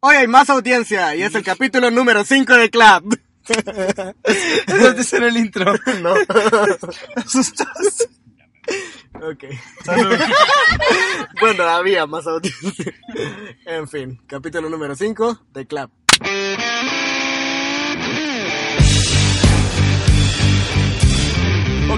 Hoy hay más audiencia y es el capítulo número 5 de Club. Eso en el intro. No. Asustas. Ok. bueno, había más audiencia. En fin, capítulo número 5 de Club.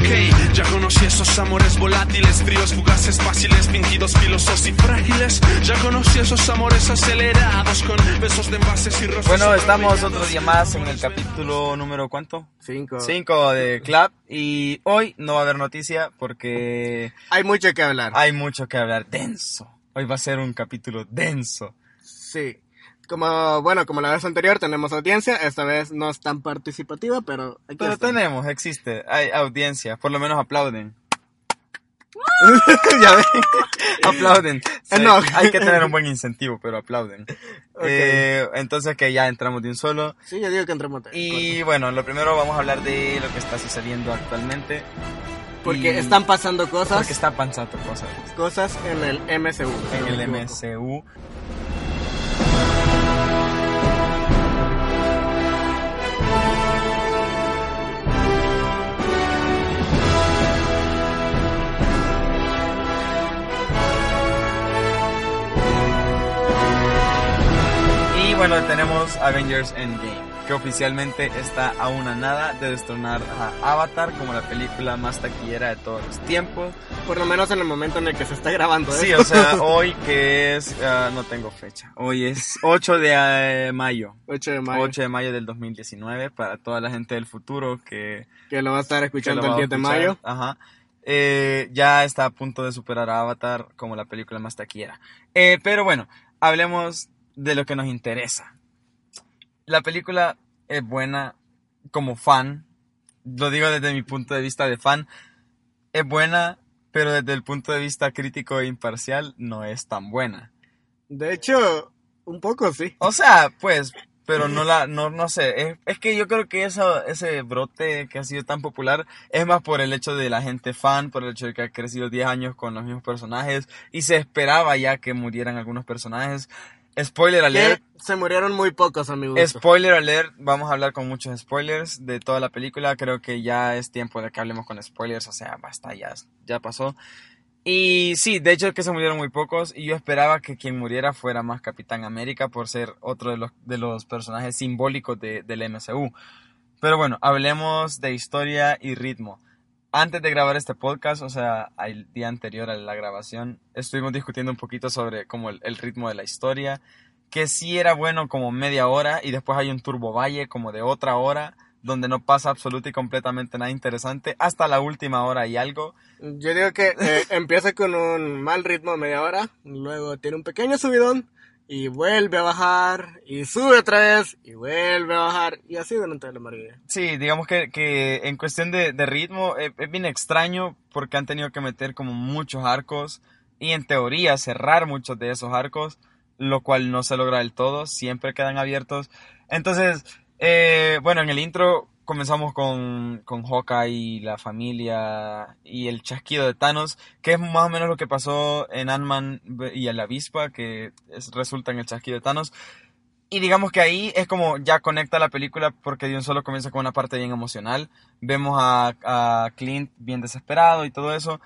Ok, ya conocí esos amores volátiles, fríos, fugaces, fáciles, fingidos, filosos y frágiles. Ya conocí esos amores acelerados con besos de envases y rostros. Bueno, estamos otro día más en el capítulo número ¿cuánto? 5. 5 de Club y hoy no va a haber noticia porque Hay mucho que hablar. hay mucho que hablar. Denso. Hoy va a ser un capítulo denso. Sí. Como, bueno, como la vez anterior tenemos audiencia, esta vez no es tan participativa, pero aquí Pero está. tenemos, existe, hay audiencia, por lo menos aplauden. ya ven. aplauden. Sí, No. Hay que tener un buen incentivo, pero aplauden. Eh, entonces que ya entramos de un solo. Sí, yo digo que entremos. Y bueno, lo primero vamos a hablar de lo que está sucediendo actualmente. Porque están pasando cosas, Porque está pasando cosas cosas en el MCU. en el. MCU. Bueno, tenemos Avengers Endgame, que oficialmente está a una nada de destronar a Avatar como la película más taquillera de todos los tiempos. Por lo menos en el momento en el que se está grabando Sí, esto. o sea, hoy que es, ah, no tengo fecha, hoy es 8 de eh, mayo, 8 de mayo. 8 de mayo del 2019, para toda la gente del futuro que, Que lo va a estar escuchando el a 10 de mayo. Ajá. Eh, ya está a punto de superar a Avatar como la película más taquillera. Eh, pero bueno, hablemos de lo que nos interesa. La película es buena como fan, lo digo desde mi punto de vista de fan, es buena, pero desde el punto de vista crítico e imparcial no es tan buena. De hecho, un poco sí. O sea, pues, pero no la, no, no sé, es, es que yo creo que eso, ese brote que ha sido tan popular es más por el hecho de la gente fan, por el hecho de que ha crecido 10 años con los mismos personajes y se esperaba ya que murieran algunos personajes. Spoiler alert, Que se murieron muy pocos, amigos. Spoiler alert, vamos a hablar con muchos spoilers de toda la película. Creo que ya es tiempo de que hablemos con spoilers, o sea, basta, ya, ya pasó. Y sí, de hecho que se murieron muy pocos y yo esperaba que quien muriera fuera más Capitán América por ser otro de los, de los personajes simbólicos de, del MCU. Pero bueno, hablemos de historia y ritmo. Antes de grabar este podcast, o sea, el día anterior a la grabación, estuvimos discutiendo un poquito sobre como el, el ritmo de la historia, que sí era bueno como media hora y después hay un turbo valle como de otra hora donde no pasa absoluto y completamente nada interesante hasta la última hora y algo. Yo digo que eh, empieza con un mal ritmo media hora, luego tiene un pequeño subidón y vuelve a bajar y sube otra vez y vuelve a bajar y así durante la mayoría. Sí, digamos que, que en cuestión de, de ritmo eh, es bien extraño porque han tenido que meter como muchos arcos y en teoría cerrar muchos de esos arcos, lo cual no se logra del todo, siempre quedan abiertos. Entonces, eh, bueno, en el intro comenzamos con, con Hawkeye y la familia y el chasquido de Thanos, que es más o menos lo que pasó en Ant-Man y en la avispa, que es- resulta en el chasquido de Thanos. Y digamos que ahí es como ya conecta la película porque de un solo comienza con una parte bien emocional. Vemos a, a Clint bien desesperado y todo eso.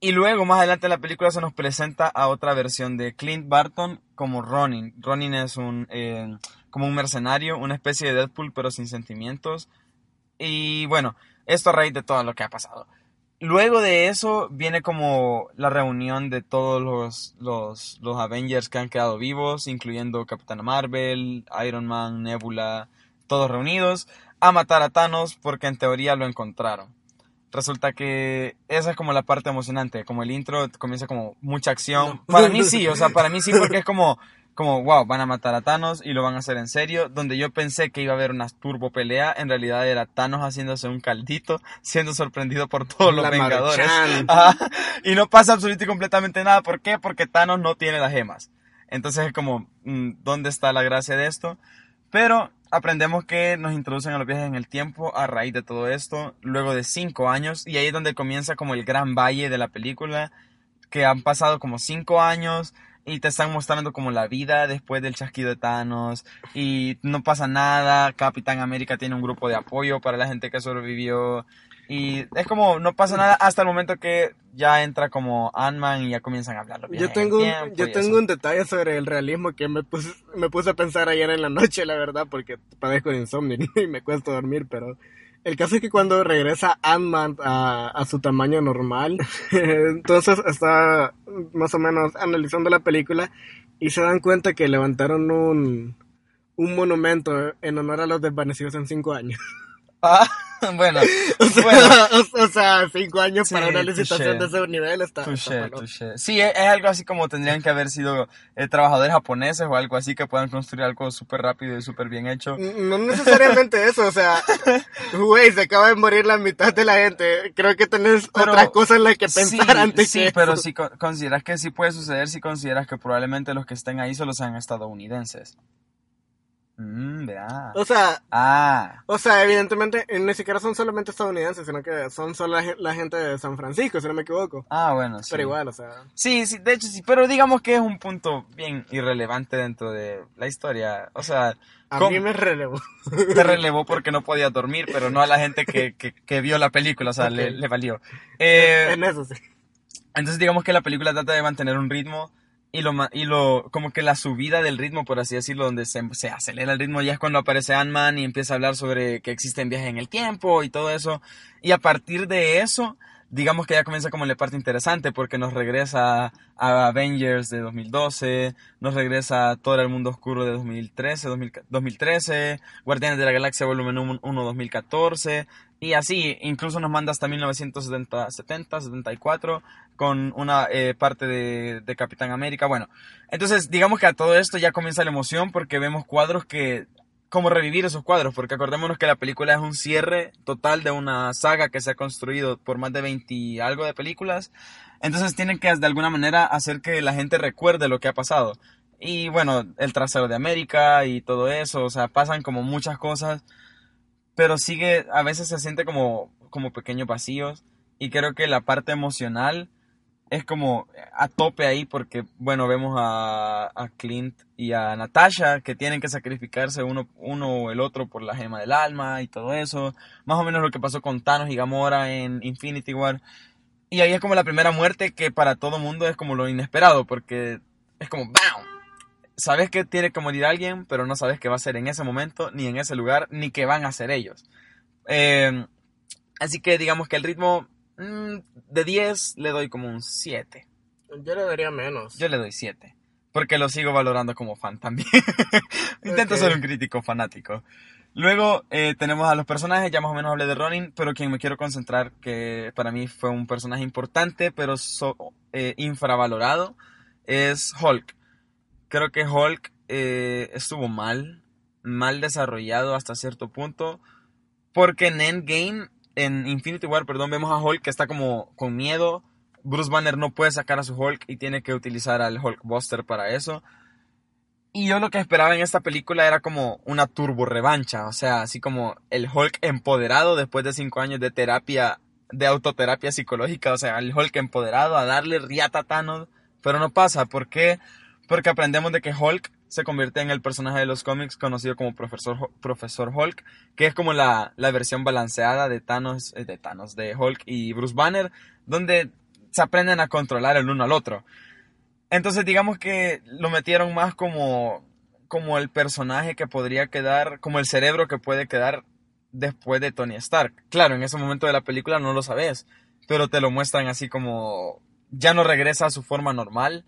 Y luego más adelante en la película se nos presenta a otra versión de Clint Barton como Ronin. Ronin es un eh, como un mercenario, una especie de Deadpool pero sin sentimientos. Y bueno, esto a raíz de todo lo que ha pasado. Luego de eso viene como la reunión de todos los, los, los Avengers que han quedado vivos, incluyendo Capitana Marvel, Iron Man, Nebula, todos reunidos, a matar a Thanos porque en teoría lo encontraron. Resulta que esa es como la parte emocionante, como el intro comienza como mucha acción. Para mí sí, o sea, para mí sí porque es como, como, wow, van a matar a Thanos y lo van a hacer en serio. Donde yo pensé que iba a haber una turbo pelea, en realidad era Thanos haciéndose un caldito, siendo sorprendido por todos los La Vengadores. Ajá. Y no pasa absolutamente completamente nada. ¿Por qué? Porque Thanos no tiene las gemas. Entonces es como, mm, ¿dónde está la gracia de esto? Pero aprendemos que nos introducen a los viajes en el tiempo a raíz de todo esto, luego de cinco años, y ahí es donde comienza como el gran valle de la película, que han pasado como cinco años, y te están mostrando como la vida después del chasquido de Thanos y no pasa nada, Capitán América tiene un grupo de apoyo para la gente que sobrevivió y es como no pasa nada hasta el momento que ya entra como Ant-Man y ya comienzan a hablar. Yo tengo, un, yo tengo un detalle sobre el realismo que me puse, me puse a pensar ayer en la noche, la verdad, porque padezco de insomnio y me cuesta dormir, pero el caso es que cuando regresa Ant-Man a, a, su tamaño normal, entonces está más o menos analizando la película y se dan cuenta que levantaron un, un monumento en honor a los desvanecidos en cinco años. Ah, bueno, o, sea, bueno. O, sea, cinco años Sí, para una touché. licitación de ese nivel está... Touché, touché. Sí, es, es algo así como tendrían que haber sido eh, trabajadores japoneses o algo así que puedan construir algo súper rápido y súper bien hecho. No necesariamente eso, o sea, güey, se acaba de morir la mitad de la gente. Creo que tenés Pero- otras cosas en las que pensar sí, antes sí, que pero eso. si co- consideras que sí puede suceder, si consideras que probablemente los que estén ahí solo sean estadounidenses. Mm. O sea, Ah, o sea, evidentemente eh, ni siquiera son solamente estadounidenses, sino que son solo la, gen- la gente de San Francisco, si no me equivoco. ah, bueno, sí. Pero igual, o sea, Sí, sí, de hecho sí, pero digamos que es un punto bien irrelevante dentro de la historia. O sea, a ¿cómo- mí me relevó. te relevó porque no podía dormir, pero no a la gente que, que, que vio la película, o sea, le valió. Eh, en eso sí. entonces digamos que la película trata de mantener un ritmo y lo, y lo como que la subida del ritmo, por así decirlo, donde se, acelera el ritmo ya es cuando aparece Ant-Man y empieza a hablar sobre que existen viajes en el tiempo y todo eso. Y a partir de eso, digamos que ya comienza como la parte interesante porque nos regresa a Avengers de 2012, nos regresa a Thor el mundo oscuro de 2013, 2000 2013, Guardianes de la Galaxia volumen 1 2014 y así, incluso nos manda hasta 1970, 70, 74 con una eh, parte de, de Capitán América. Bueno, entonces digamos que a todo esto ya comienza la emoción porque vemos cuadros que cómo revivir esos cuadros, porque acordémonos que la película es un cierre total de una saga que se ha construido por más de 20 y algo de películas. Entonces tienen que de alguna manera hacer que la gente recuerde lo que ha pasado. Y bueno, el trasero de América y todo eso, o sea, pasan como muchas cosas, pero sigue, a veces se siente como, como pequeños vacíos. Y creo que la parte emocional es como a tope ahí porque, bueno, vemos a, a Clint y a Natasha que tienen que sacrificarse uno, uno o el otro por la gema del alma y todo eso. Más o menos lo que pasó con Thanos y Gamora en Infinity War. Y ahí es como la primera muerte que para todo mundo es como lo inesperado porque es como ¡BAM! Sabes que tiene que morir alguien, pero no sabes qué va a ser en ese momento, ni en ese lugar, ni qué van a hacer ellos. Eh, así que digamos que el ritmo mm, de 10 le doy como un 7. Yo le daría menos. Yo le doy 7. Porque lo sigo valorando como fan también. Intento ser un crítico fanático. Luego eh, tenemos a los personajes, ya más o menos hablé de Ronin, pero quien me quiero concentrar, que para mí fue un personaje importante, pero so- eh, infravalorado, es Hulk. Creo que Hulk eh, estuvo mal, mal desarrollado hasta cierto punto, porque en Endgame, en Infinity War, perdón, vemos a Hulk que está como con miedo, Bruce Banner no puede sacar a su Hulk y tiene que utilizar al Hulk Buster para eso. Y yo lo que esperaba en esta película era como una turbo revancha, o sea, así como el Hulk empoderado después de cinco años de terapia, de autoterapia psicológica, o sea, el Hulk empoderado a darle riata Thanos, pero no pasa, ¿por qué? Porque aprendemos de que Hulk se convierte en el personaje de los cómics conocido como Profesor, Profesor Hulk, que es como la, la versión balanceada de Thanos, eh, de Thanos, de Hulk y Bruce Banner, donde se aprenden a controlar el uno al otro. Entonces digamos que lo metieron más como, como el personaje que podría quedar, como el cerebro que puede quedar después de Tony Stark. Claro, en ese momento de la película no lo sabes, pero te lo muestran así como ya no regresa a su forma normal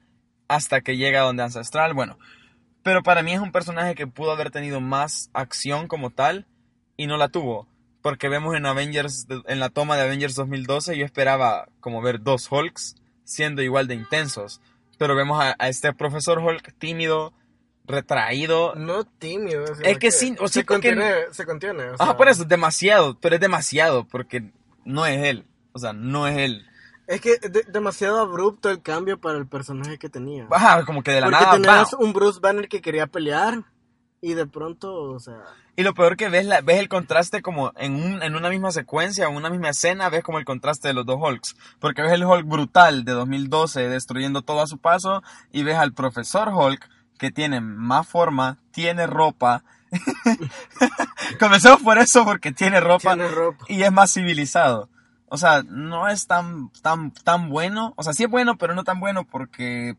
hasta que llega a donde Ancestral. Bueno, pero para mí es un personaje que pudo haber tenido más acción como tal y no la tuvo. Porque vemos en Avengers, en la toma de Avengers 2012, yo esperaba como ver dos Hulks siendo igual de intensos. Pero vemos a, a este profesor Hulk tímido, retraído. No tímido. Es que sí, o se sea, porque- contiene. Se contiene o Ajá, sea, por eso, demasiado, pero es demasiado, porque no es él. O sea, no es él. Es que es de- demasiado abrupto el cambio para el personaje que tenía. Ajá, como que de la Porque nada. tenías un Bruce Banner que quería pelear Y de pronto, o sea... Y lo peor que ves, la, ves el contraste como en, un, en una misma secuencia, en una misma escena, ves como el contraste de los dos Hulks. Porque ves el Hulk brutal de 2012 destruyendo todo a su paso y ves al profesor Hulk que tiene más forma, tiene ropa. Comencemos por eso porque tiene ropa, Tiene ropa. y es más civilizado. O sea, no es tan, tan, tan bueno. O sea, sí es bueno, pero no tan bueno porque,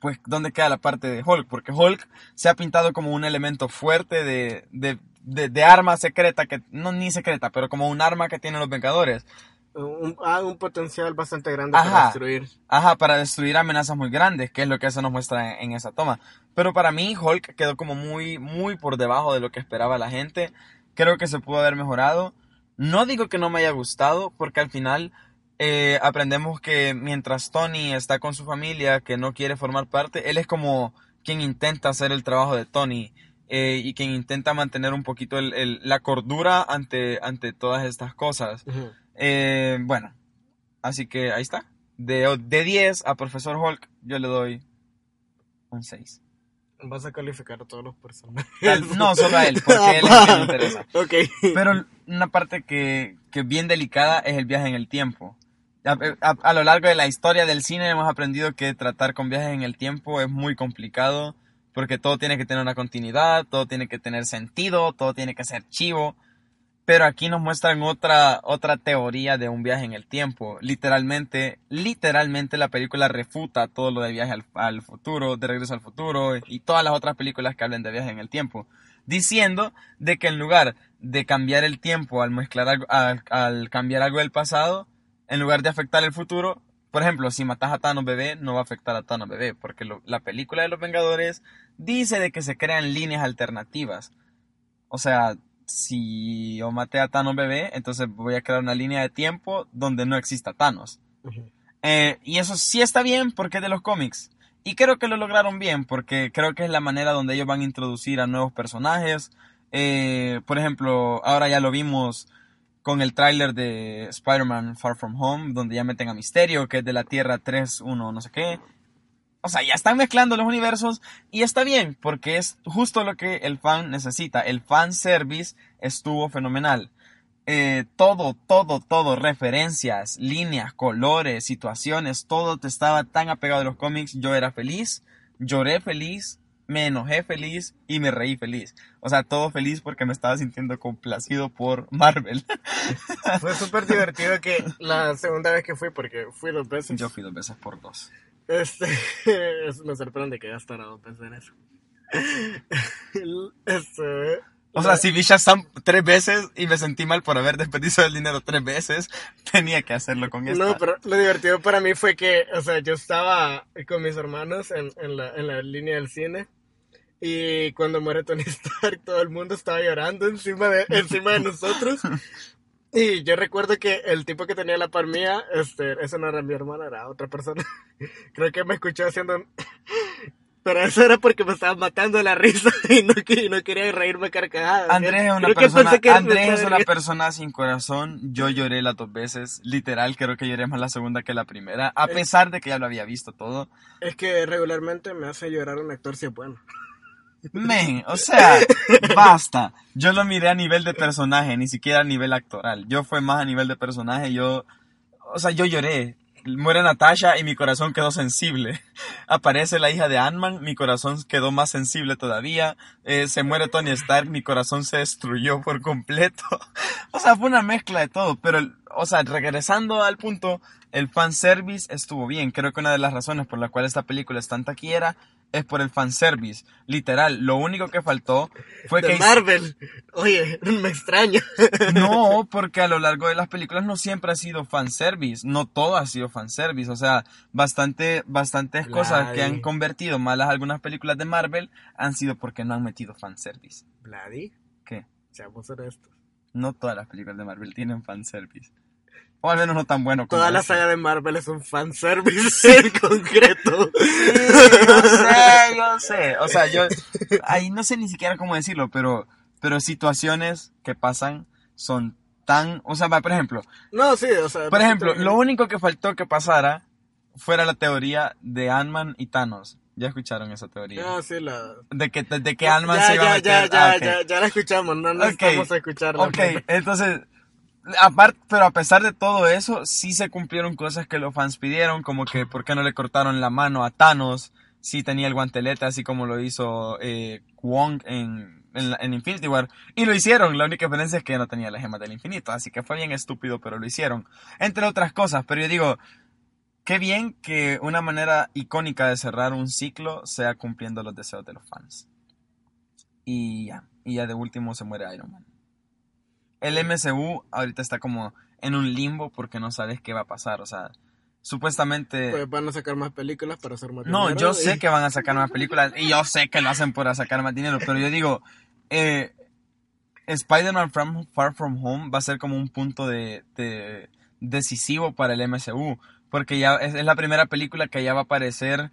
pues, ¿dónde queda la parte de Hulk? Porque Hulk se ha pintado como un elemento fuerte de, de, de, de arma secreta, que no ni secreta, pero como un arma que tienen los Vengadores. Un, ah, un potencial bastante grande Ajá. para destruir. Ajá, para destruir amenazas muy grandes, que es lo que eso nos muestra en, en esa toma. Pero para mí Hulk quedó como muy, muy por debajo de lo que esperaba la gente. Creo que se pudo haber mejorado. No digo que no me haya gustado, porque al final eh, aprendemos que mientras Tony está con su familia, que no quiere formar parte, él es como quien intenta hacer el trabajo de Tony eh, y quien intenta mantener un poquito el- el- la cordura ante, ante todas estas cosas. Eh, bueno, así que ahí está. De, de 10 a Profesor Hulk, yo le doy un 6. Vas a calificar a todos los personajes. Tal- no, solo a él, porque él es el que me interesa. ok. Pero una parte que, que bien delicada es el viaje en el tiempo. A, a- a lo largo de la historia del cine hemos aprendido que tratar con viajes en el tiempo es muy complicado porque todo tiene que tener una continuidad, todo tiene que tener sentido, todo tiene que ser chivo. Pero aquí nos muestran otra, otra teoría de un viaje en el tiempo. Literalmente, literalmente la película refuta todo lo de viaje al, futuro, de regreso al futuro y todas las otras películas que hablen de viaje en el tiempo. Diciendo de que en lugar de cambiar el tiempo al mezclar algo, al, cambiar algo del pasado, en lugar de afectar el futuro, por ejemplo, si matas a Thanos bebé, no va a afectar a Thanos bebé, porque la película de los Vengadores dice de que se crean líneas alternativas. O sea, si yo maté a Thanos bebé, entonces voy a crear una línea de tiempo donde no exista Thanos. Eh, y eso sí está bien porque es de los cómics. Y creo que lo lograron bien porque creo que es la manera donde ellos van a introducir a nuevos personajes. Eh, por ejemplo, ahora ya lo vimos con el tráiler de Spider-Man Far From Home, donde ya meten a Misterio, que es de la Tierra 3, 1, no sé qué. O sea, ya están mezclando los universos y está bien, porque es justo lo que el fan necesita. El fan service estuvo fenomenal. Eh, todo, todo, todo, referencias, líneas, colores, situaciones, todo te estaba tan apegado a los cómics. Yo era feliz, lloré feliz, me enojé feliz y me reí feliz. O sea, todo feliz porque me estaba sintiendo complacido por Marvel. Fue súper divertido que la segunda vez que fui, porque fui dos veces. Yo fui dos veces por dos. Este, es- me sorprende que gastara dos veces en eso. Este, O sea, si vi Shazam tres veces y me sentí mal por haber desperdiciado el dinero tres veces, tenía que hacerlo con esta. No, pero lo divertido para mí fue que, o sea, yo estaba con mis hermanos en, en, la, en la línea del cine y cuando muere Tony Stark todo el mundo estaba llorando encima de, encima de nosotros. Y yo recuerdo que el tipo que tenía la par mía, este, esa no era mi hermana, era otra persona. Creo que me escuchó haciendo... Pero eso era porque me estaba matando la risa y no, y no quería reírme carcajadas. Andrés es una Creo persona, que Andrés es una persona sin corazón. Yo lloré las dos veces. Literal, creo que lloré más la segunda que la primera. A pesar de que ya lo había visto todo. Es que regularmente me hace llorar un actor si es bueno. O sea, basta. Yo lo miré a nivel de personaje, ni siquiera a nivel actoral. Yo fue más a nivel de personaje. Yo, o sea, yo lloré. Muere Natasha y mi corazón quedó sensible. Aparece la hija de Ant-Man, mi corazón quedó más sensible todavía. Eh, se muere Tony Stark, mi corazón se destruyó por completo. O sea, fue una mezcla de todo. Pero, o sea, regresando al punto, el fanservice estuvo bien. Creo que una de las razones por la cual esta película es tan taquillera es por el fanservice. Literal, lo único que faltó fue de que... Marvel. Oye, me extraña. No, porque a lo largo de las películas no siempre ha sido fanservice, no todo ha sido fanservice, o sea, bastante, bastantes cosas que han convertido malas algunas películas de Marvel han sido porque no han metido fanservice. Vladi, ¿Qué? seamos honestos. No todas las películas de Marvel tienen fanservice. O al menos no tan bueno como Toda la saga de Marvel es un fanservice en concreto. Sí, yo sé, yo sé. O sea, yo ahí no sé ni siquiera cómo decirlo, pero pero situaciones que pasan son tan, o sea, por ejemplo, No, sí, o sea. Por ejemplo, lo único que faltó que pasara fuera la teoría de Ant-Man y Thanos. Ya escucharon esa teoría. Ah, sí, la... De que, de que Ant-Man se iba a ya, meter... ya, ah, ya, ok. ya, ya la escuchamos, no necesitamos escucharla. Ok, entonces, aparte, pero a pesar de todo eso, sí se cumplieron cosas que los fans pidieron, como que por qué no le cortaron la mano a Thanos, si tenía el guantelete, así como lo hizo eh, Wong en, en Infinity War. Y lo hicieron, la única diferencia es que no tenía la gema del infinito, así que fue bien estúpido, pero lo hicieron. Entre otras cosas, pero yo digo, qué bien que una manera icónica de cerrar un ciclo sea cumpliendo los deseos de los fans. Y ya, y ya de último se muere Iron Man. El MCU ahorita está como en un limbo porque no sabes qué va a pasar, o sea, supuestamente... Pues van a sacar más películas para hacer más No, dinero yo y- sé que van a sacar más películas y yo sé que lo hacen para sacar más dinero, pero yo digo, eh, Spider-Man From- Far From Home va a ser como un punto de, de- decisivo para el MCU, porque ya es, es la primera película que ya va a aparecer,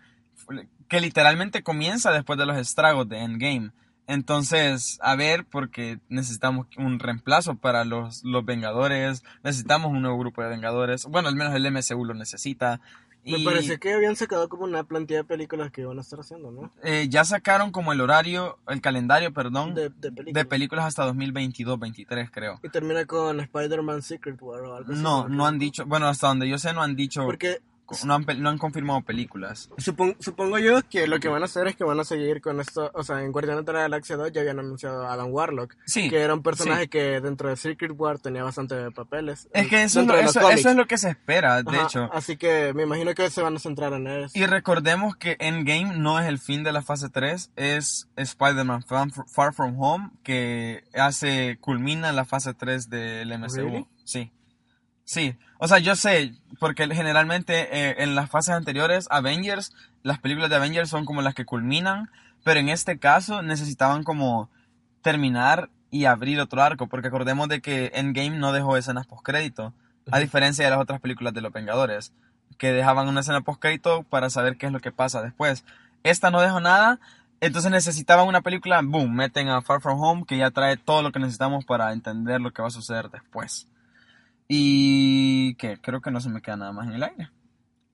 que literalmente comienza después de los estragos de Endgame. Entonces, a ver, porque necesitamos un reemplazo para los, los Vengadores, necesitamos un nuevo grupo de Vengadores, bueno, al menos el MCU lo necesita. Me y- pareció que habían sacado como una plantilla de películas que iban a estar haciendo, ¿no? eh, ya sacaron como el horario, el calendario, perdón, De, de, de películas. películas hasta 2022-23, creo. Y termina con Spider-Man Secret War o algo así. No, no han dicho, bueno, hasta donde yo sé no han dicho, Porque no han, no han confirmado películas. supon- supongo yo que lo que van a hacer es que van a seguir con esto. O sea, en Guardianes de la Galaxia 2 ya habían anunciado a Adam Warlock. Sí, Que era un personaje sí. que dentro de Secret War tenía bastante papeles. Es que eso es, lo, eso, eso es lo que se espera, de Ajá, hecho. Así que me imagino que se van a centrar en eso. Y recordemos que Endgame no es el fin de la fase 3, es Spider-Man Far, Far From Home, que hace, culmina la fase 3 del MCU. Really? Sí. Sí. O sea, yo sé, porque generalmente eh, en las fases anteriores, Avengers, las películas de Avengers son como las que culminan, pero en este caso necesitaban como terminar y abrir otro arco, porque acordemos de que Endgame no dejó escenas postcrédito, a diferencia de las otras películas de los Vengadores, que dejaban una escena postcrédito para saber qué es lo que pasa después. Esta no dejó nada, entonces necesitaban una película, boom, meten a Far From Home, que ya trae todo lo que necesitamos para entender lo que va a suceder después. Y que creo que no se me queda nada más en el aire.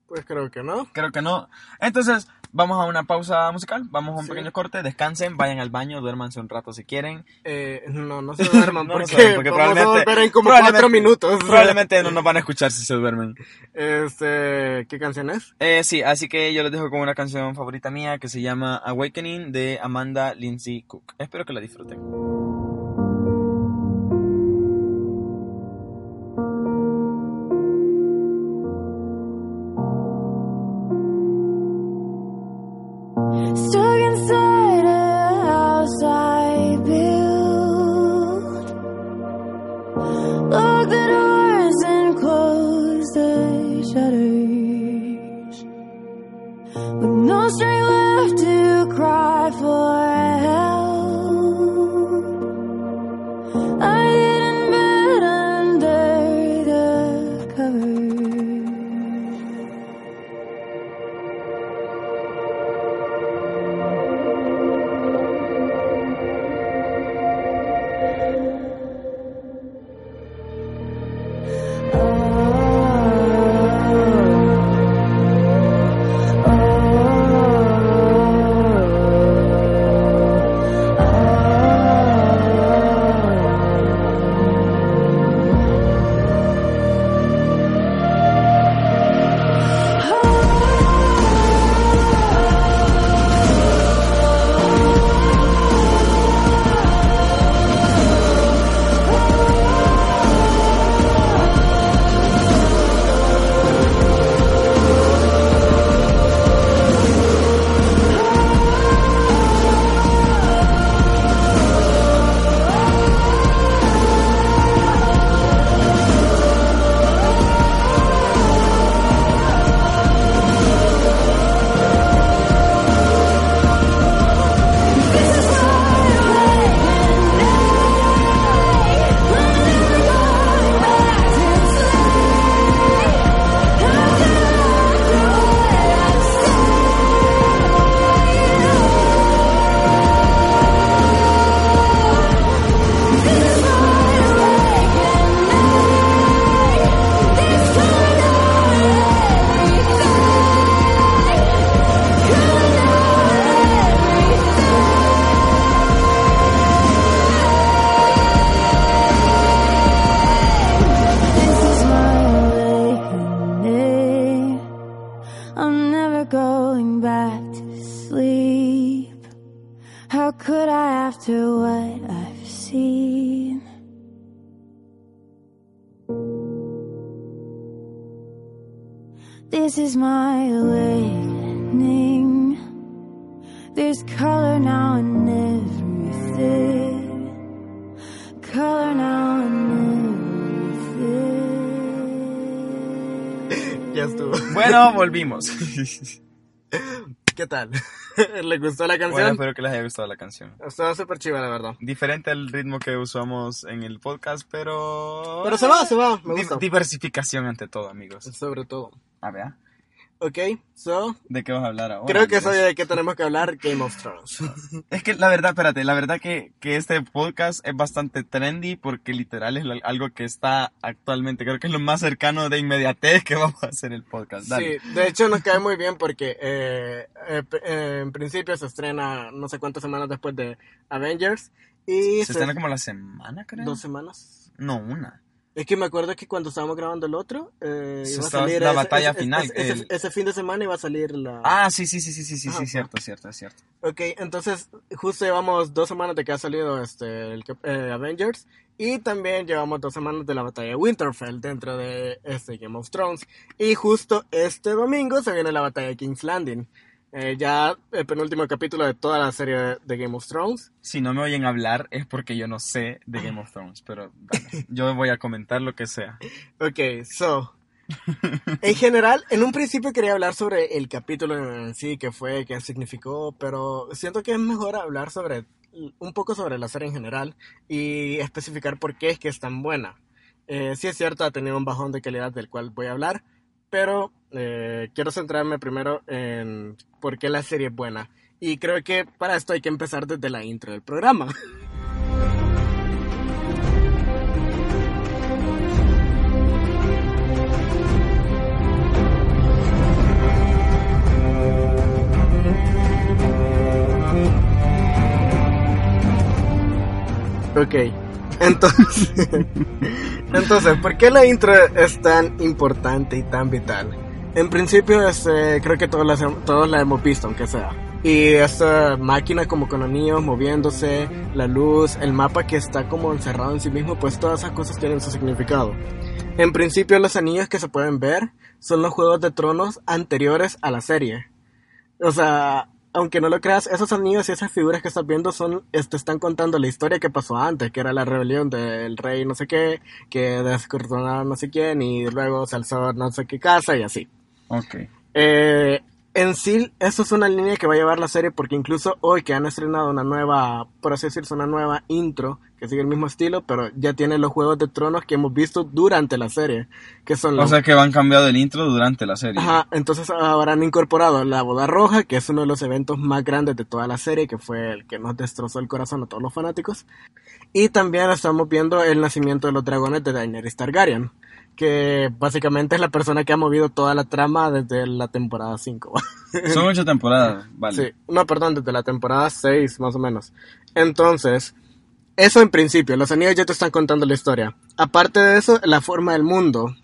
Pues creo que no. Creo que no. Entonces, vamos a una pausa musical, vamos a un Sí. pequeño corte, descansen, vayan al baño, duérmanse un rato si quieren. Eh, no, no se duerman No, no porque, duerman, porque vamos a probablemente- volver en como cuatro minutos. Probablemente no nos van a escuchar si se duermen. Este, ¿qué canción es? Eh, sí, así que yo les dejo con una canción favorita mía que se llama Awakening de Amanda Lindsay Cook. Espero que la disfruten. No strength left to cry for volvimos. ¿Qué tal? ¿Le gustó la bueno, canción? espero que les haya gustado la canción. Estaba súper chiva, la verdad. Diferente al ritmo que usamos en el podcast, pero... Pero se va, se va. Me Di- gusta. diversificación ante todo, amigos. Sobre todo. A ver, Ok, so, ¿de qué vas a hablar ahora? creo que soy de que tenemos que hablar Game of Thrones. Es que la verdad, espérate, la verdad que, que este podcast es bastante trendy porque literal es lo- algo que está actualmente, creo que es lo más cercano de inmediatez que vamos a hacer el podcast. Dale. Sí, de hecho nos cae muy bien porque eh, eh, eh, en principio se estrena no sé cuántas semanas después de Avengers y Se estrena como la semana, creo. dos semanas. No, una. Es que me acuerdo que cuando estábamos grabando el otro, eh, iba a salir la ese- batalla ese- final, Ese, el- ese fin de semana iba a salir la... Ah, sí, sí, sí, sí, sí, sí, Ajá, sí, cierto, cierto, cierto. Ok, entonces justo llevamos dos semanas de que ha salido este el, eh, Avengers y también llevamos dos semanas de la batalla de Winterfell dentro de este Game of Thrones y justo este domingo se viene la batalla de King's Landing. Eh, ya el penúltimo capítulo de toda la serie de, de Game of Thrones. Si no me oyen hablar es porque yo no sé de Game of Thrones, pero dale, yo voy a comentar lo que sea. Ok, so. En general, en un principio quería hablar sobre el capítulo en sí, que fue, qué significó, pero siento que es mejor hablar sobre un poco sobre la serie en general y especificar por qué es que es tan buena. Eh, sí es cierto, ha tenido un bajón de calidad del cual voy a hablar, pero eh, quiero centrarme primero en por qué la serie es buena. Y creo que para esto hay que empezar desde la intro del programa. Ok, entonces, entonces, ¿por qué la intro es tan importante y tan vital? En principio, este, creo que todos la, todos la hemos visto, aunque sea. Y esta máquina como con los niños moviéndose, la luz, el mapa que está como encerrado en sí mismo, pues todas esas cosas tienen su significado. En principio, los anillos que se pueden ver son los juegos de tronos anteriores a la serie. O sea, aunque no lo creas, esos anillos y esas figuras que estás viendo son, te están contando la historia que pasó antes, que era la rebelión del rey no sé qué, que descoronaron no sé quién y luego se alzó no sé qué casa y así. Ok. Eh, en sí, eso es una línea que va a llevar la serie porque incluso hoy que han estrenado una nueva, por así decirse, una nueva intro que sigue el mismo estilo, pero ya tiene los juegos de tronos que hemos visto durante la serie, que son O los... sea que van cambiado el intro durante la serie. Ajá, entonces ahora han incorporado la boda roja, que es uno de los eventos más grandes de toda la serie, que fue el que nos destrozó el corazón a todos los fanáticos. Y también estamos viendo el nacimiento de los dragones de Daenerys Targaryen, que básicamente es la persona que ha movido toda la trama desde la temporada 5. Son ocho temporadas, vale. Sí, no, perdón, desde la temporada 6 más o menos. Entonces, eso en principio, los anillos ya te están contando la historia. Aparte de eso, la forma del mundo.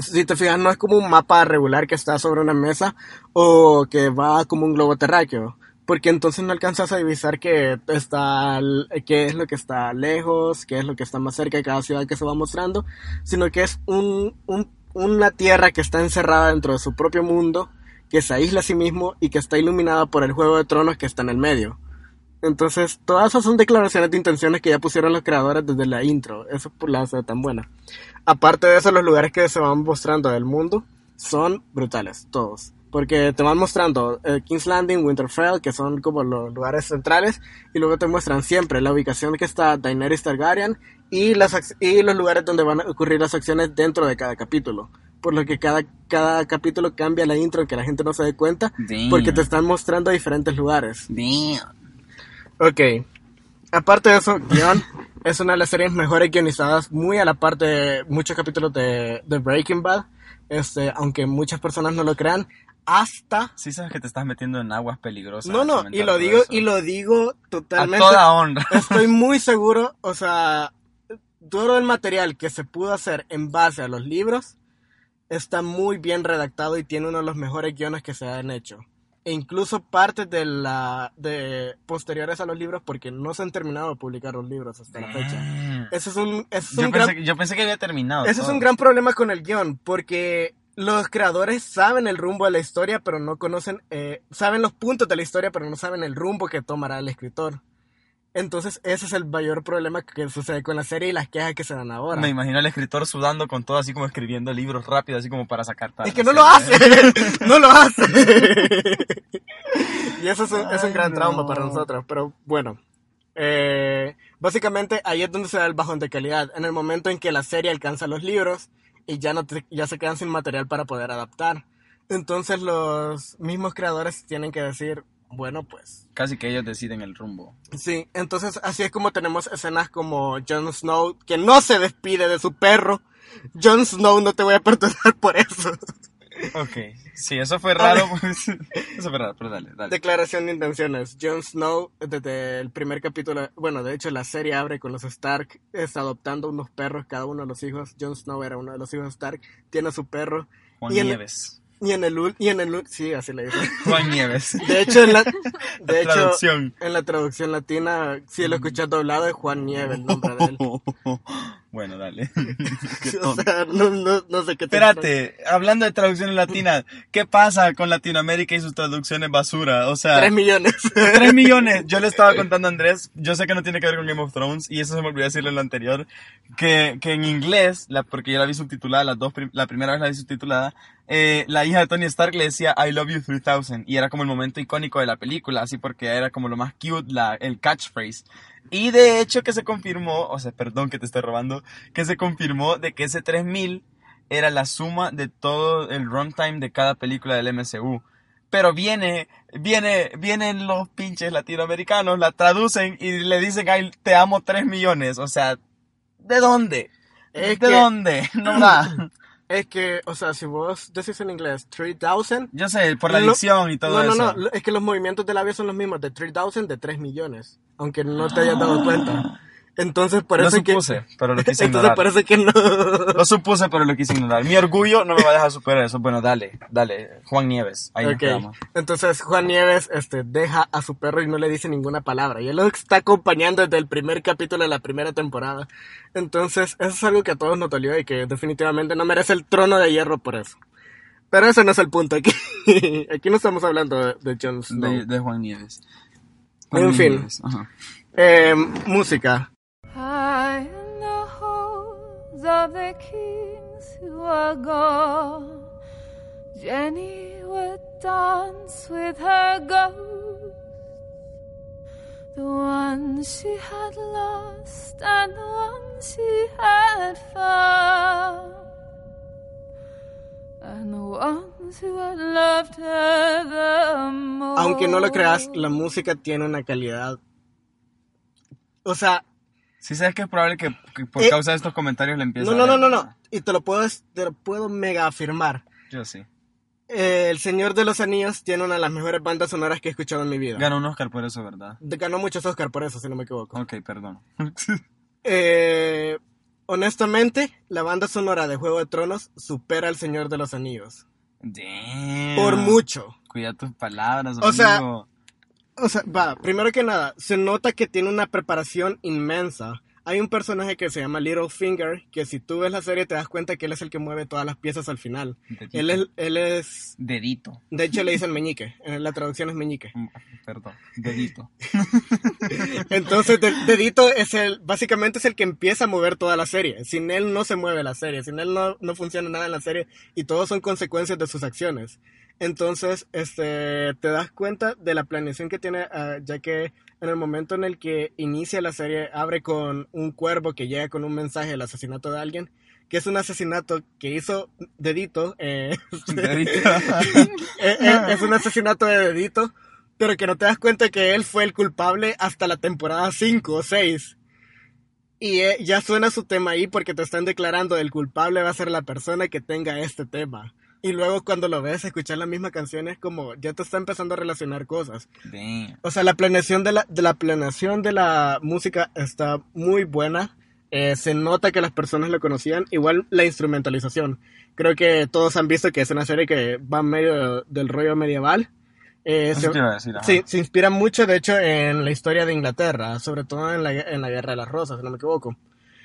Si te fijas, no es como un mapa regular que está sobre una mesa o que va como un globo terráqueo. Porque entonces no alcanzas a divisar qué está, qué es lo que está lejos, qué es lo que está más cerca de cada ciudad que se va mostrando, sino que es un, un, una tierra que está encerrada dentro de su propio mundo, que se aísla a sí mismo y que está iluminada por el Juego de Tronos que está en el medio. Entonces, todas esas son declaraciones de intenciones que ya pusieron los creadores desde la intro. Eso por la hace tan buena. Aparte de eso, los lugares que se van mostrando del mundo son brutales, todos. Porque te van mostrando eh, King's Landing, Winterfell, que son como los lugares centrales, y luego te muestran siempre la ubicación que está Daenerys Targaryen y, las, y los lugares donde van a ocurrir las acciones dentro de cada capítulo. Por lo que cada, cada capítulo cambia la intro, que la gente no se dé cuenta, Damn. porque te están mostrando diferentes lugares. Damn. Ok. Aparte de eso, guion es una de las series mejores guionizadas, muy a la par de muchos capítulos de, de Breaking Bad. Este, aunque muchas personas no lo crean, hasta... Sí sabes que te estás metiendo en aguas peligrosas. No, no, y lo digo, eso. y lo digo A totalmente... toda honra. Estoy muy seguro, o sea, todo el material que se pudo hacer en base a los libros está muy bien redactado y tiene uno de los mejores guiones que se han hecho. E incluso partes de la de posteriores a los libros porque no se han terminado de publicar los libros hasta la fecha. Ese es un, es Yo un pensé, gran, que- yo pensé que había terminado. ese es un gran problema con el guion porque los creadores saben el rumbo de la historia pero no conocen, eh, saben los puntos de la historia pero no saben el rumbo que tomará el escritor. Entonces ese es el mayor problema que sucede con la serie y las quejas que se dan ahora. Me imagino al escritor sudando con todo, así como escribiendo libros rápido, así como para sacar Es que no lo hace, no lo hace. y eso es un, es un Ay, gran no. trauma para nosotros, pero bueno. Eh, básicamente ahí es donde se da el bajón de calidad, en el momento en que la serie alcanza los libros y ya, no te- ya se quedan sin material para poder adaptar. Entonces los mismos creadores tienen que decir, bueno pues Casi que ellos deciden el rumbo. Sí, entonces así es como tenemos escenas como Jon Snow que no se despide de su perro. Jon Snow no te voy a perdonar por eso. Ok, sí, eso fue raro. pues, eso fue raro, pero dale, dale. Declaración de intenciones. Jon Snow, desde el primer capítulo, bueno, de hecho la serie abre con los Stark, está adoptando unos perros, cada uno de los hijos. Jon Snow era uno de los hijos Stark, tiene su perro. Juan y en- Nieves. Y en el ul- y en el sí, así le dicen. Juan Nieves. De hecho, en la, de hecho, Traducción. en la traducción latina, si lo escuchas doblado, es Juan Nieve el nombre de él. Bueno, dale. Qué o sea, no, no, no sé qué te- Espérate, hablando de traducciones latinas, ¿qué pasa con Latinoamérica y sus traducciones basura? O sea, Tres millones. 3 millones. Yo le estaba contando a Andrés, yo sé que no tiene que ver con Game of Thrones, y eso se me olvidó decirle en lo anterior, que, que en inglés, la, porque yo la vi subtitulada, las dos, la primera vez la vi subtitulada, eh, la hija de Tony Stark le decía I love you 3000, y era como el momento icónico de la película, así porque era como lo más cute, la, el catchphrase. Y de hecho que se confirmó, o sea, perdón que te estoy robando, que se confirmó de que ese 3000 era la suma de todo el runtime de cada película del MCU. Pero viene, viene, vienen los pinches latinoamericanos, la traducen y le dicen, ay, te amo 3 millones. O sea, ¿de dónde? Es ¿De que- dónde? No da. Es que, o sea, si vos decís en inglés 3000, Yo sé, por la dicción y todo no, no, eso. no, lo- es que los movimientos de labios son los mismos de 3000 de 3 millones, aunque no te hayas dado cuenta. Entonces, Lo eso es que supuse, pero lo quise Entonces ignorar. parece que no. Lo supuse, pero lo quise ignorar. Mi orgullo no me va a dejar superar eso. Bueno, dale, dale. Juan Nieves, ahí nos Ok, quedamos. entonces Juan Nieves este, deja a su perro y no le dice ninguna palabra. Y él lo está acompañando desde el primer capítulo de la primera temporada. Entonces, eso es algo que a todos nos dolió y que definitivamente no merece el trono de hierro por eso. Pero ese no es el punto aquí. aquí no estamos hablando de, de Snow. De, de Juan Nieves. En fin. Nieves. Eh, música. High in the halls of the kings who are gone, Jenny would dance with her ghosts, the ones she had lost and the ones she had found, and the ones who had loved her the most. Aunque no lo creas, la música tiene una calidad. O sea, Sí sabes que es probable que, que por Eh, causa de estos comentarios le empiece no, a no, no, no, no. Y te lo puedo, te lo puedo mega afirmar. Yo sí. Eh, el Señor de los Anillos tiene una de las mejores bandas sonoras que he escuchado en mi vida. Ganó un Oscar por eso, ¿verdad? De- Ganó muchos Oscar por eso, si no me equivoco. Ok, perdón. Eh, honestamente, la banda sonora de Juego de Tronos supera al Señor de los Anillos. Damn. Por mucho. Cuida tus palabras, O sea, amigo. O sea, va, primero que nada, se nota que tiene una preparación inmensa. Hay un personaje que se llama Littlefinger, que si tú ves la serie te das cuenta que él es el que mueve todas las piezas al final. Dedito. Él es, él es, Dedito. de hecho le dicen meñique, en la traducción es meñique. Mm, Perdón. Dedito. Entonces, de- Dedito es el, básicamente es el que empieza a mover toda la serie. Sin él no se mueve la serie, sin él no, no funciona nada en la serie y todo son consecuencias de sus acciones. Entonces, este, te das cuenta de la planeación que tiene, ah, ya que en el momento en el que inicia la serie, abre con un cuervo que llega con un mensaje del asesinato de alguien, que es un asesinato que hizo Dedito, eh, Dedito. eh, eh, es un asesinato de dedito, pero que no te das cuenta que él fue el culpable hasta la temporada 5 o 6. Y eh, ya suena su tema ahí porque te están declarando el culpable va a ser la persona que tenga este tema. Y luego cuando lo ves, escuchar la misma canción es como ya te está empezando a relacionar cosas. Damn. O sea, la planeación de la, de la planeación de la música está muy buena. Eh, se nota que las personas lo conocían. Igual la instrumentalización. Creo que todos han visto que es una serie que va medio del rollo medieval. Eh, se, decir, sí, se inspira mucho, de hecho, en la historia de Inglaterra, sobre todo en la, en la Guerra de las Rosas, si no me equivoco.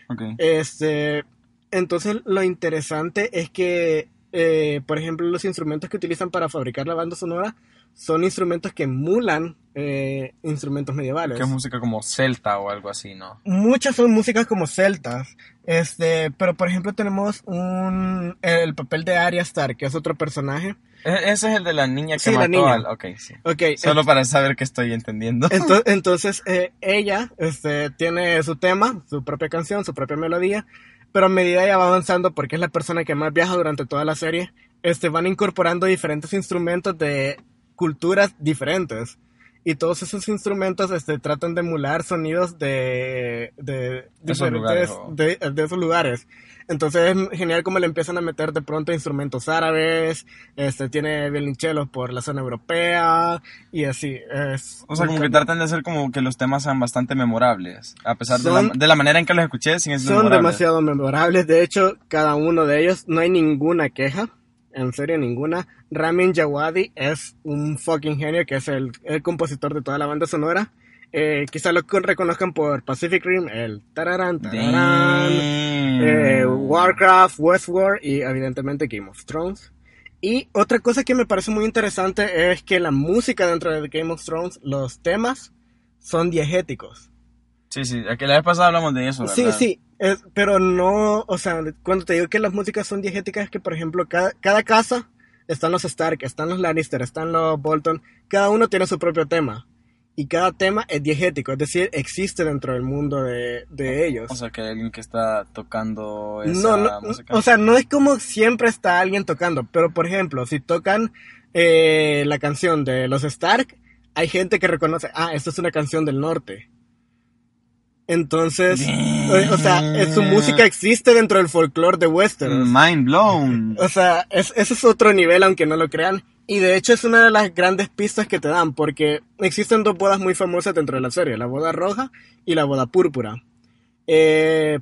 Ok. Este, entonces lo interesante es que, eh, por ejemplo, los instrumentos que utilizan para fabricar la banda sonora son instrumentos que emulan eh, instrumentos medievales. Que es música como celta o algo así, ¿no? Muchas son músicas como celtas, este, pero por ejemplo tenemos un el papel de Arya Stark, que es otro personaje. E- Ese es el de la niña que Sí, la mató niña. al... Ok, sí. Ok, Solo para saber que estoy entendiendo. Ento- Entonces, eh, ella este, tiene su tema, su propia canción, su propia melodía, pero a medida ella va avanzando, porque es la persona que más viaja durante toda la serie, este, van incorporando diferentes instrumentos de culturas diferentes. Y todos esos instrumentos este, tratan de emular sonidos de, de Esos lugares, diferentes o- de, de esos lugares. Entonces es genial como le empiezan a meter de pronto instrumentos árabes, este tiene violonchelos por la zona europea y así. Es O sea, como que tratan de hacer como que los temas sean bastante memorables. A pesar de, la, de la manera en que los escuché, Son memorables. demasiado memorables. De hecho, cada uno de ellos, no hay ninguna queja. En serio, ninguna. Ramin Djawadi es un fucking genio, que es el, el compositor de toda la banda sonora. Eh, quizá lo con- reconozcan por Pacific Rim, el tararán, tararán, eh, Warcraft, Westworld y evidentemente Game of Thrones. Y otra cosa que me parece muy interesante es que la música dentro de Game of Thrones, los temas, son diegéticos. Sí, sí, aquí la vez pasada hablamos de eso, Sí, ¿verdad? sí, es- pero no, o sea, cuando te digo que las músicas son diegéticas es que, por ejemplo, cada, cada casa están los Stark, están los Lannister, están los Bolton, cada uno tiene su propio tema. Y cada tema es diegético, es decir, existe dentro del mundo de, de ellos. O sea, que hay alguien que está tocando esa no, no, música. o sea, no es como siempre está alguien tocando, pero por ejemplo, si tocan eh, la canción de los Stark, hay gente que reconoce, ah, esto es una canción del norte. Entonces, o, o sea, eh, su música existe dentro del folclore de Westeros. Mind blown. O sea, es, ese es otro nivel, aunque no lo crean. Y de hecho es una de las grandes pistas que te dan, porque existen dos bodas muy famosas dentro de la serie, la boda roja y la boda púrpura. Eh,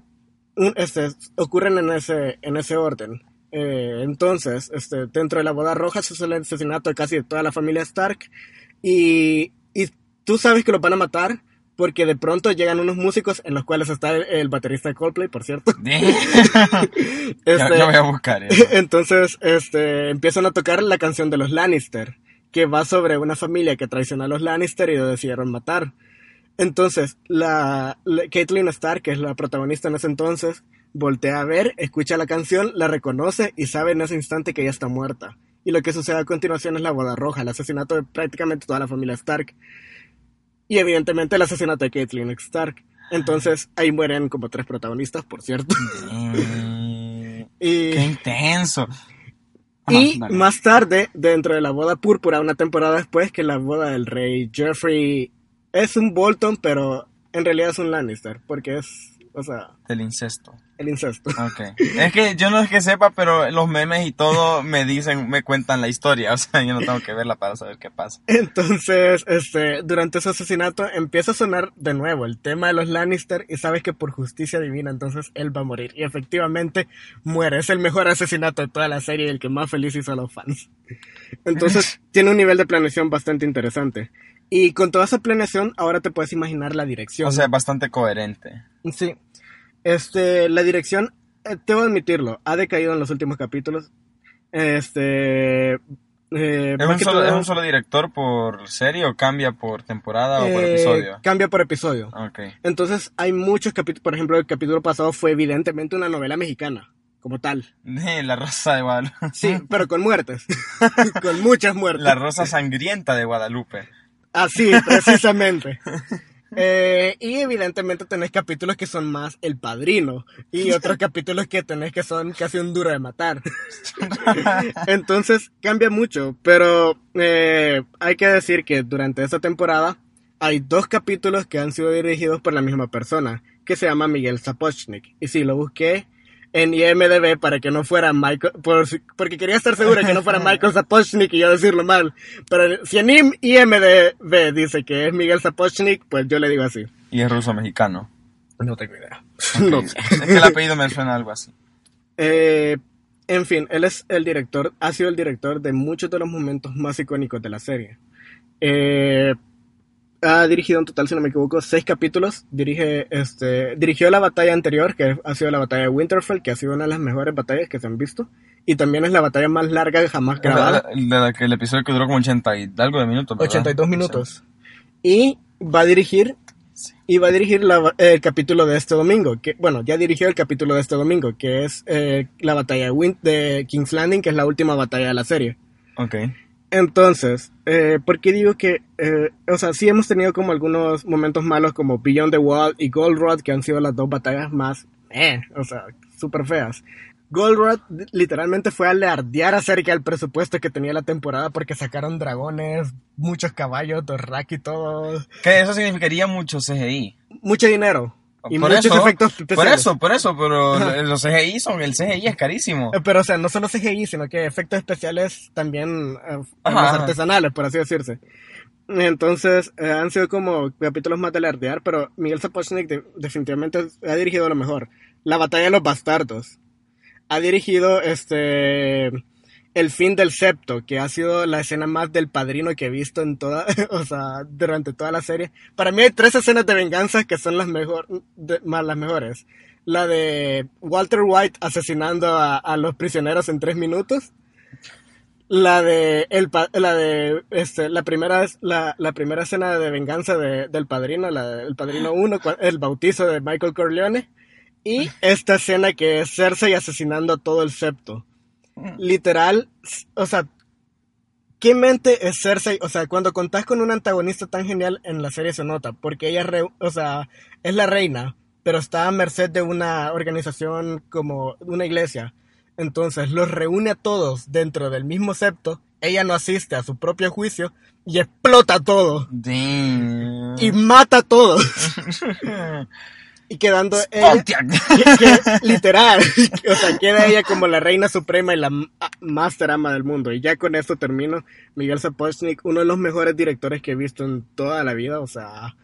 un- este, ocurren en ese, en ese orden. Eh, entonces, este, dentro de la boda roja se suele el asesinato de casi de toda la familia Stark. Y, y tú sabes que lo van a matar porque de pronto llegan unos músicos en los cuales está el, el baterista de Coldplay, por cierto. Este, voy a buscar eso. entonces, este, empiezan a tocar la canción de los Lannister, que va sobre una familia que traiciona a los Lannister y lo decidieron matar. Entonces, la, la- Caitlyn Stark, que es la protagonista en ese entonces, voltea a ver, escucha la canción, la reconoce y sabe en ese instante que ella está muerta. Y lo que sucede a continuación es la boda roja, el asesinato de prácticamente toda la familia Stark. Y evidentemente el asesinato de Caitlyn Stark. Entonces, ahí mueren como tres protagonistas, por cierto. Mm, Y... Qué intenso. Y Ajá, dale. más tarde, dentro de la boda púrpura, una temporada después, que la boda del rey Jeffrey es un Bolton, pero en realidad es un Lannister, porque es, o sea, Del incesto. el incesto. Ok. Es que yo no es que sepa, pero los memes y todo me dicen, me cuentan la historia. O sea, yo no tengo que verla para saber qué pasa. Entonces, este, durante ese asesinato empieza a sonar de nuevo el tema de los Lannister y sabes que por justicia divina entonces él va a morir. Y efectivamente muere. Es el mejor asesinato de toda la serie y el que más feliz hizo a los fans. Entonces tiene un nivel de planeación bastante interesante. Y con toda esa planeación ahora te puedes imaginar la dirección. O sea, bastante coherente. Sí. Este, la dirección, eh, debo admitirlo, ha decaído en los últimos capítulos. Este... eh, ¿Es un, solo, todo- ¿Es un solo director por serie o cambia por temporada o por eh, episodio? Cambia por episodio. Ok. Entonces hay muchos capítulos, por ejemplo, el capítulo pasado fue evidentemente una novela mexicana, como tal. La rosa de Guadalupe. Sí, pero con muertes. con muchas muertes. La rosa sangrienta de Guadalupe. Así, precisamente. Eh, y evidentemente tenés capítulos que son más el padrino y otros capítulos que tenés que son casi un duro de matar. Entonces cambia mucho, pero eh, hay que decir que durante esta temporada hay dos capítulos que han sido dirigidos por la misma persona, que se llama Miguel Sapochnik. Y sí, lo busqué en IMDB para que no fuera Michael, por porque quería estar segura que no fuera Michael Sapochnik y yo decirlo mal. Pero si en IM- IMDB dice que es Miguel Sapochnik, pues yo le digo así. Y es ruso mexicano. No tengo idea. Ok. No sé. Es que el apellido me suena algo así. Eh, en fin, él es el director, ha sido el director de muchos de los momentos más icónicos de la serie. Eh, ha dirigido en total, si no me equivoco, seis capítulos. Dirige, este, dirigió la batalla anterior, que ha sido la batalla de Winterfell, que ha sido una de las mejores batallas que se han visto. Y también es la batalla más larga jamás grabada. De la que el episodio que duró como 80 y algo de minutos. ¿verdad? 82 minutos. Y va a dirigir y va a dirigir la- el capítulo de este domingo, que bueno, ya dirigió el capítulo de este domingo, que es eh, la batalla de, Win- de King's Landing, que es la última batalla de la serie. Ok. Entonces, eh, ¿por qué digo que, eh, o sea, sí hemos tenido como algunos momentos malos como Beyond the Wall y Gold Road, que han sido las dos batallas más, eh, o sea, súper feas. Gold Road literalmente fue a alardear acerca del presupuesto que tenía la temporada porque sacaron dragones, muchos caballos, Dothraki y todo, Que eso significaría mucho CGI. mucho dinero y por muchos eso, efectos por especiales. eso, por eso, pero los CGI son, el CGI es carísimo. Eh, Pero, o sea, no solo CGI, sino que efectos especiales también eh, Ajá, ajá. artesanales, por así decirse. Entonces, eh, han sido como capítulos más de alardear, pero Miguel Sapochnik de- definitivamente ha dirigido lo mejor. La batalla de los bastardos. Ha dirigido este el fin del septo, que ha sido la escena más del padrino que he visto en toda, o sea, durante toda la serie. Para mí hay tres escenas de venganza que son las mejor, de- más las mejores. La de Walter White asesinando a, a los prisioneros en tres minutos. La de el la de este la primera la, la primera escena de venganza de- del padrino, la del padrino 1, el bautizo de Michael Corleone. Y esta escena que es Cersei asesinando a todo el septo. Literal, s- o sea, ¿qué mente es Cersei? O sea, cuando contás con un antagonista tan genial en la serie se nota, porque ella, re- o sea, es la reina, pero está a merced de una organización como una iglesia. Entonces los reúne a todos dentro del mismo septo, ella no asiste a su propio juicio y explota todo Damn. y mata a todos. y quedando ella, que- que, literal, o sea, queda ella como la reina suprema y la master ama del mundo. Y ya con esto termino. Miguel Sapochnik, uno de los mejores directores que he visto en toda la vida, o sea,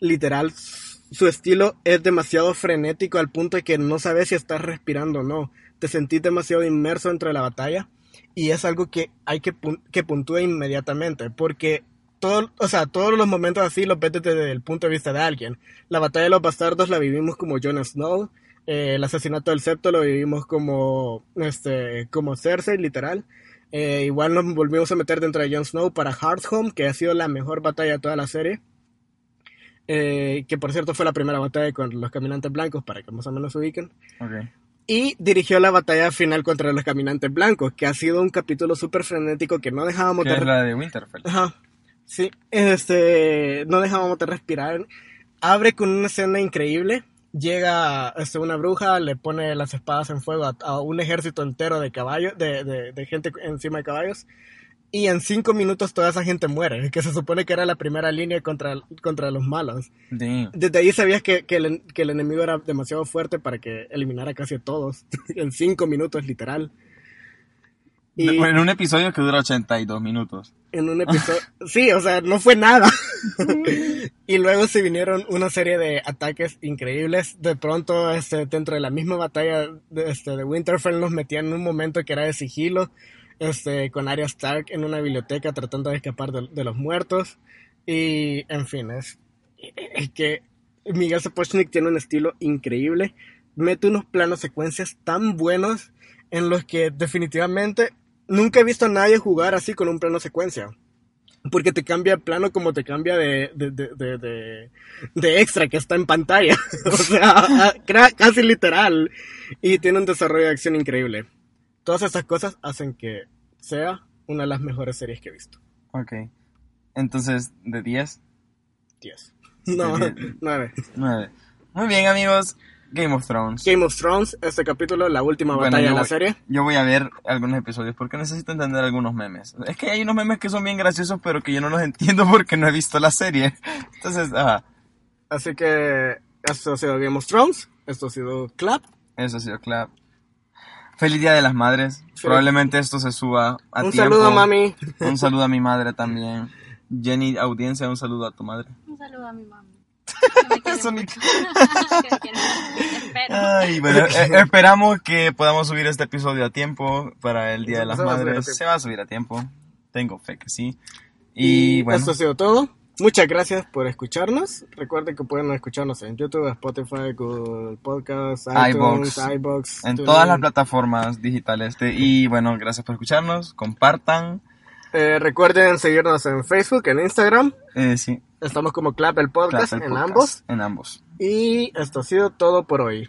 literal, su estilo es demasiado frenético al punto de que no sabes si estás respirando o no. Te sentís demasiado inmerso dentro de la batalla y es algo que hay que, pun- que puntúe inmediatamente porque todo, o sea, todos los momentos así los ves desde el punto de vista de alguien. La batalla de los bastardos la vivimos como Jon Snow, eh, el asesinato del septo lo vivimos como, este, como Cersei, literal. Eh, igual nos volvimos a meter dentro de Jon Snow para Hardhome, que ha sido la mejor batalla de toda la serie. Eh, que por cierto fue la primera batalla con los caminantes blancos, para que más o menos se ubiquen. Ok. Y dirigió la batalla final contra los caminantes blancos, que ha sido un capítulo súper frenético que no dejábamos Que de... es la de Winterfell. Ajá. Sí, este, no dejábamos de respirar. Abre con una escena increíble. Llega este, una bruja, le pone las espadas en fuego a, a un ejército entero de caballos, de, de, de gente encima de caballos. Y en cinco minutos toda esa gente muere, que se supone que era la primera línea contra, contra los malos. Damn. Desde ahí sabías que, que, el, que el enemigo era demasiado fuerte para que eliminara casi a todos. en cinco minutos, literal. Y En un episodio que dura 82 minutos. en un episodio. sí, o sea, no fue nada. y luego se vinieron una serie de ataques increíbles. De pronto, este, dentro de la misma batalla de, este, de Winterfell, nos metían en un momento que era de sigilo. Este, con Arya Stark en una biblioteca tratando de escapar de, de los muertos. Y, en fin, es, es que Miguel Sapochnik tiene un estilo increíble. Mete unos planos secuencias tan buenos en los que definitivamente nunca he visto a nadie jugar así con un plano secuencia. Porque te cambia el plano como te cambia de, de, de, de, de- extra que está en pantalla. o sea, casi literal. Y tiene un desarrollo de acción increíble. Todas estas cosas hacen que sea una de las mejores series que he visto. Ok. Entonces, de 10, 10. No, Bien. 9. 9. Muy bien, amigos. Game of Thrones. Game of Thrones, este capítulo, la última Bueno, batalla de la voy- serie. Yo voy a ver algunos episodios porque necesito entender algunos memes. Es que hay unos memes que son bien graciosos, pero que yo no los entiendo porque no he visto la serie. Entonces, ajá, Así que esto ha sido Game of Thrones. Esto ha sido Clap. eso ha sido clap. Feliz Día de las Madres. Probablemente esto se suba a Un tiempo. saludo, mami. Un saludo a mi madre también. Jenny, audiencia, un saludo a tu madre. Un saludo a mi mami. Espero. Ay, bueno, eh, esperamos que podamos subir este episodio a tiempo para el Día de las Se Madres. Se va a subir a tiempo. Tengo fe que sí. Y bueno, Esto ha sido todo. Muchas gracias por escucharnos. Recuerden que pueden escucharnos en YouTube, Spotify, Google Podcasts, iTunes, iBox, en todas las plataformas digitales. de- y bueno, gracias por escucharnos. Compartan. Eh, recuerden seguirnos en Facebook, en Instagram. Eh, sí, Estamos como Clap el Podcast Clap el en Podcast, ambos. En ambos. Y esto ha sido todo por hoy.